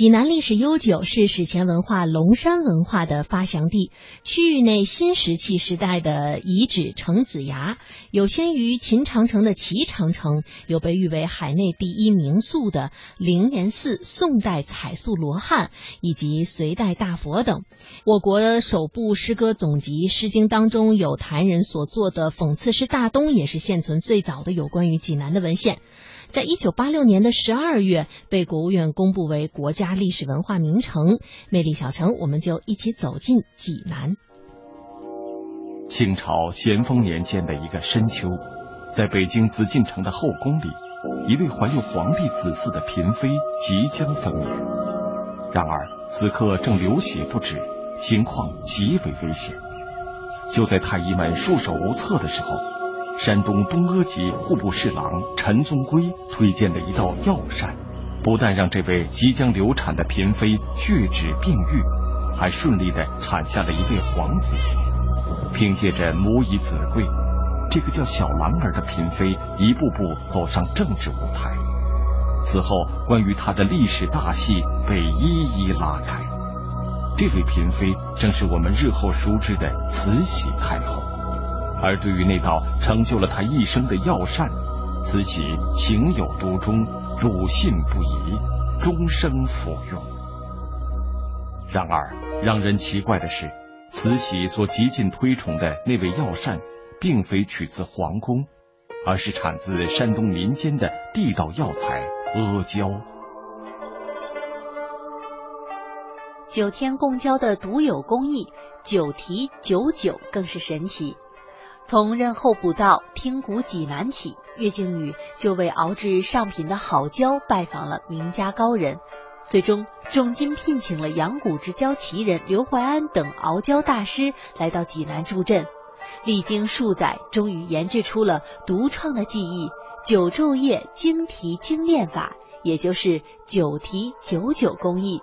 济南历史悠久，是史前文化龙山文化的发祥地。区域内新石器时代的遗址程子崖，有先于秦长城的齐长城，有被誉为海内第一名宿的灵岩寺、宋代彩塑罗汉以及隋代大佛等。我国首部诗歌总集《诗经》当中有谭人所作的讽刺诗《大东》，也是现存最早的有关于济南的文献。在一九八六年的十二月，被国务院公布为国家历史文化名城。魅力小城，我们就一起走进济南。清朝咸丰年间的一个深秋，在北京紫禁城的后宫里，一位怀有皇帝子嗣的嫔妃即将分娩。然而此刻正流血不止，情况极为危险。就在太医们束手无策的时候。山东东阿籍户部侍郎陈宗圭推荐的一道药膳，不但让这位即将流产的嫔妃血止病愈，还顺利的产下了一位皇子。凭借着母以子贵，这个叫小兰儿的嫔妃一步步走上政治舞台。此后，关于她的历史大戏被一一拉开。这位嫔妃正是我们日后熟知的慈禧太后。而对于那道成就了他一生的药膳，慈禧情有独钟，笃信不疑，终生服用。然而，让人奇怪的是，慈禧所极尽推崇的那味药膳，并非取自皇宫，而是产自山东民间的地道药材阿胶。九天共胶的独有工艺，九提九九更是神奇。从任候补到听古济南起，岳靖宇就为熬制上品的好胶拜访了名家高人，最终重金聘请了阳谷之胶奇人刘怀安等熬胶大师来到济南助阵，历经数载，终于研制出了独创的技艺——九昼夜精提精炼法，也就是九提九九工艺。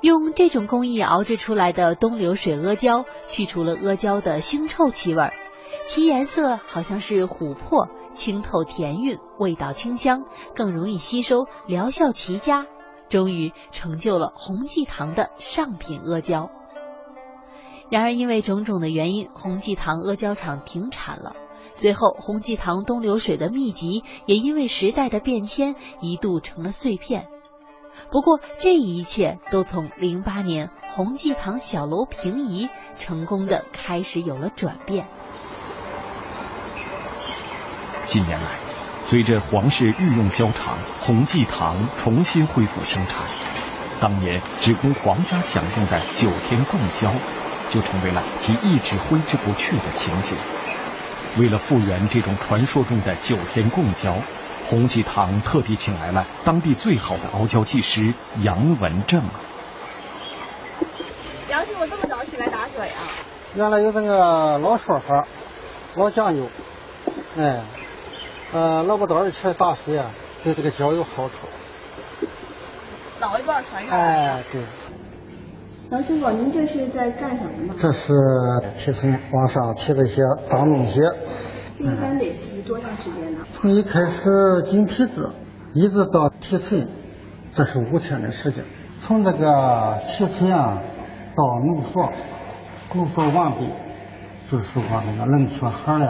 用这种工艺熬制出来的东流水阿胶，去除了阿胶的腥臭气味，其颜色好像是琥珀，清透甜韵，味道清香，更容易吸收，疗效奇佳，终于成就了洪济堂的上品阿胶。然而，因为种种的原因，洪济堂阿胶厂停产了。随后，洪济堂东流水的秘籍也因为时代的变迁，一度成了碎片。不过，这一切都从零八年洪济堂小楼平移，成功的开始有了转变。近年来，随着皇室御用胶厂洪济堂重新恢复生产，当年只供皇家享用的九天贡胶，就成为了其一直挥之不去的情景。为了复原这种传说中的九天贡胶。洪济堂特地请来了当地最好的熬胶技师杨文正。杨师傅这么早起来打水啊？原来有这个老说法，老讲究，哎，呃，老不早起来打水啊，对这个胶有好处。老一辈传下来哎，对。杨师傅，您这是在干什么呢？这是提纯往上提这些脏东西。这一般得提多长时间呢？从一开始进皮子，一直到提纯，这是五天的时间。从这个提纯啊到浓缩，浓缩完毕，就是说那个冷却盒里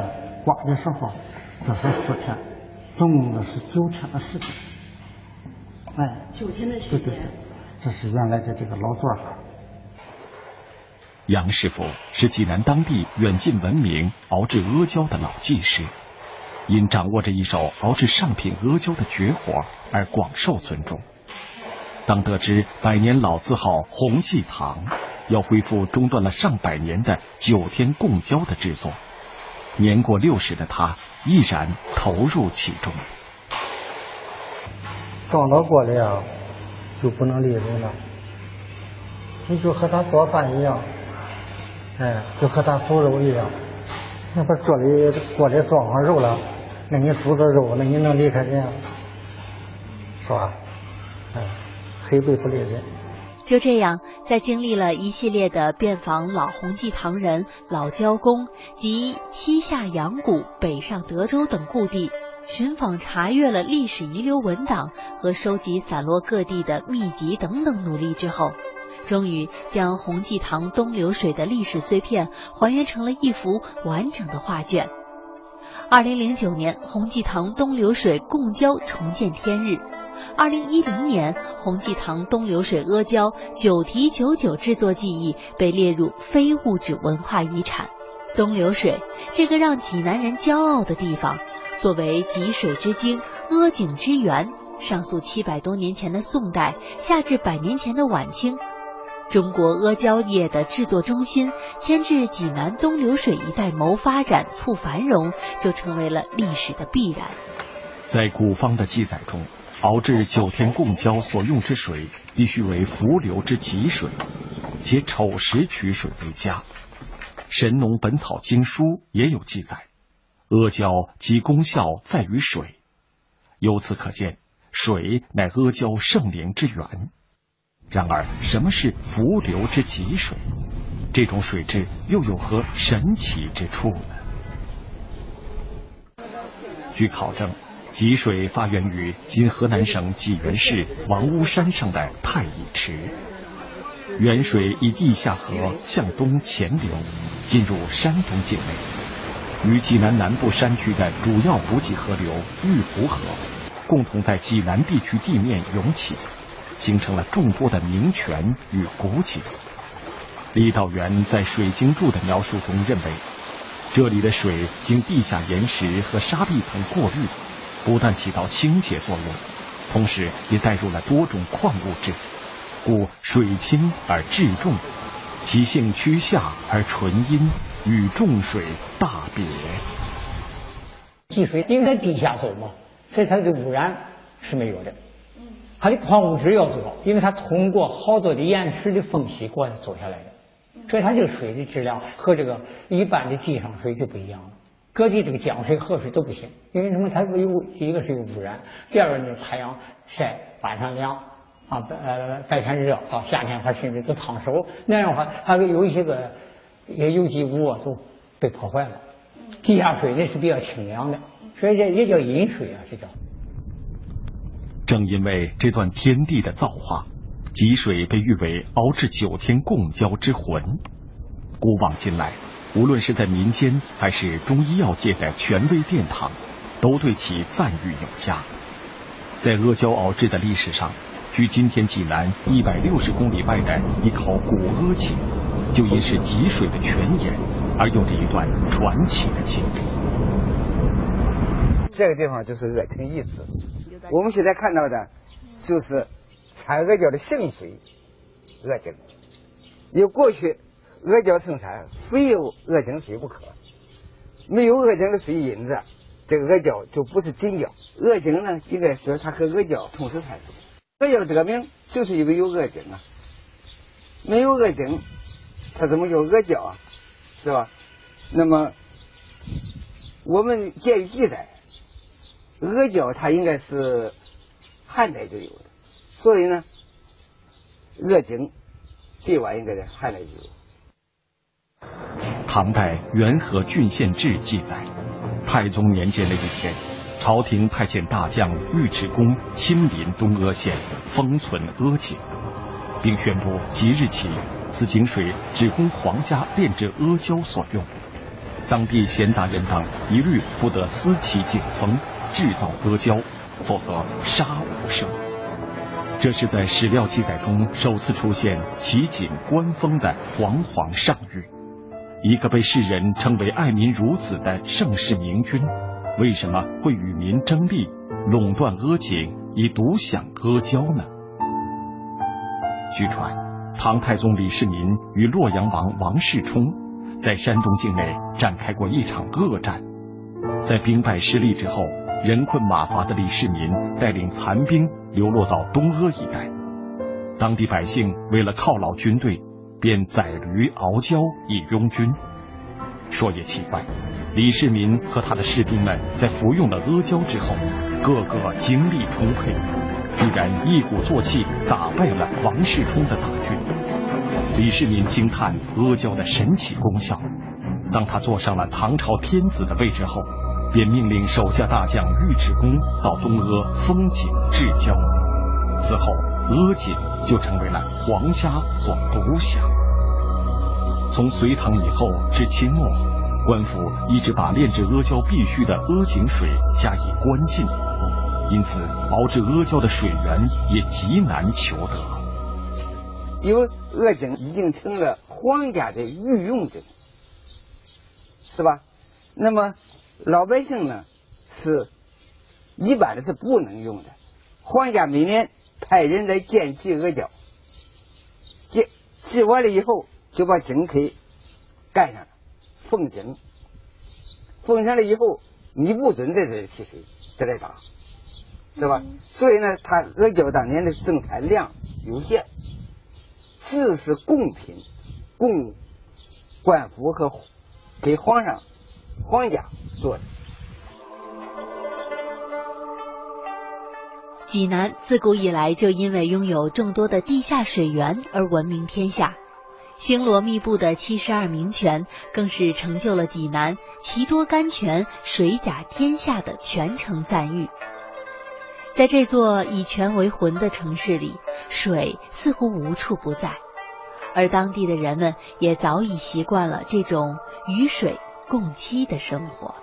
挂的时候，这是四天，总共的是九天的时间。哎，九天的时间。对对对，这是原来的这个老做法。杨师傅是济南当地远近闻名熬制阿胶的老技师，因掌握着一手熬制上品阿胶的绝活而广受尊重。当得知百年老字号洪济堂要恢复中断了上百年的九天贡胶的制作，年过六十的他毅然投入其中。撞到过的呀，就不能离人了，你就和他做饭一样。哎，就和他煮肉一样，那不做的锅里装上肉了，那你煮的肉，那你能离开人？是吧？哎，黑白不离人。就这样，在经历了一系列的遍访老洪记堂人、老交工及西下阳谷、北上德州等故地，寻访查阅了历史遗留文档和收集散落各地的秘籍等等努力之后，终于将洪济堂东流水的历史碎片还原成了一幅完整的画卷。二零零九年，洪济堂东流水贡胶重见天日。二零一零年，洪济堂东流水阿胶九提九九制作技艺被列入非物质文化遗产。东流水这个让济南人骄傲的地方，作为济水之精、阿井之源，上溯七百多年前的宋代，下至百年前的晚清。中国阿胶业的制作中心迁至济南东流水一带谋发展促繁荣，就成为了历史的必然。在古方的记载中，熬制九天贡胶所用之水必须为伏流之吉水，且丑时取水为佳。《神农本草经书》也有记载，阿胶其功效在于水，由此可见，水乃阿胶圣灵之源。然而，什么是伏流之吉水？这种水质又有何神奇之处呢？据考证，吉水发源于今河南省济源市王屋山上的太乙池，源水以地下河向东潜流，进入山东境内，与济南南部山区的主要补给河流玉湖河共同在济南地区地面涌起。形成了众多的名泉与古井。李道元在《水经注》的描述中认为，这里的水经地下岩石和沙砾层过滤，不但起到清洁作用，同时也带入了多种矿物质，故水清而质重，其性趋下而纯阴，与重水大别。积水因为在地下走嘛，所以它的污染是没有的。它的矿物质要多，因为它通过好多的岩石的缝隙过来走下来的，所以它这个水的质量和这个一般的地上水就不一样了。各地这个江水、河水都不行，因为什么？它有第一个是有污染，第二个呢，太阳晒，晚上凉啊，呃，白天热，到夏天还甚至都烫手，那样的话，它有一些个也有机物啊都被破坏了。地下水呢是比较清凉的，所以这也叫饮水啊，这叫。正因为这段天地的造化，吉水被誉为熬制九天共胶之魂。古往今来，无论是在民间还是中医药界的权威殿堂，都对其赞誉有加。在阿胶熬制的历史上，距今天济南一百六十公里外的一口古阿井，就因是吉水的泉眼，而有着一段传奇的经历。这个地方就是阿井遗址。我们现在看到的，就是产阿胶的圣水阿胶。因为过去阿胶生产非有阿胶水不可，没有阿胶的水引子，这个阿胶就不是真胶。阿胶呢，应该说它和阿胶同时产生。阿胶得名就是因为有阿胶啊，没有阿胶，它怎么叫阿胶啊？是吧？那么我们鉴于记载。阿胶它应该是汉代就有的，所以呢，阿井最晚应该在汉代就有。唐代《元和郡县志》记载，太宗年间的一天，朝廷派遣大将尉迟恭亲临东阿县封存阿井，并宣布即日起，此井水只供皇家炼制阿胶所用，当地贤达人等一律不得私其井封。制造阿胶，否则杀无赦。这是在史料记载中首次出现齐景官封的煌煌上谕。一个被世人称为爱民如子的盛世明君，为什么会与民争利，垄断阿井，以独享阿胶呢？据传，唐太宗李世民与洛阳王王世充在山东境内展开过一场恶战，在兵败失利之后。人困马乏的李世民带领残兵流落到东阿一带，当地百姓为了犒劳军队，便宰驴熬胶以拥军。说也奇怪，李世民和他的士兵们在服用了阿胶之后，个个精力充沛，居然一鼓作气打败了王世充的大军。李世民惊叹阿胶的神奇功效。当他坐上了唐朝天子的位置后。便命令手下大将尉迟恭到东阿封井置交。此后，阿井就成为了皇家所独享。从隋唐以后至清末，官府一直把炼制阿胶必须的阿井水加以关禁，因此熬制阿胶的水源也极难求得。因为阿井已经成了皇家的御用井，是吧？那么老百姓呢，是一般的是不能用的。皇家每年派人来建祭阿胶，建祭完了以后。就把井可以盖上了，封井，封上了以后，你不准在这里提水，再来打，对吧？所以呢，他阿胶当年的生产量有限，只是贡品，供官府和给皇上、皇家做。济南自古以来就因为拥有众多的地下水源而闻名天下。星罗密布的七十二名泉，更是成就了济南“奇多甘泉，水甲天下”的全城赞誉。在这座以泉为魂的城市里，水似乎无处不在，而当地的人们也早已习惯了这种与水共栖的生活。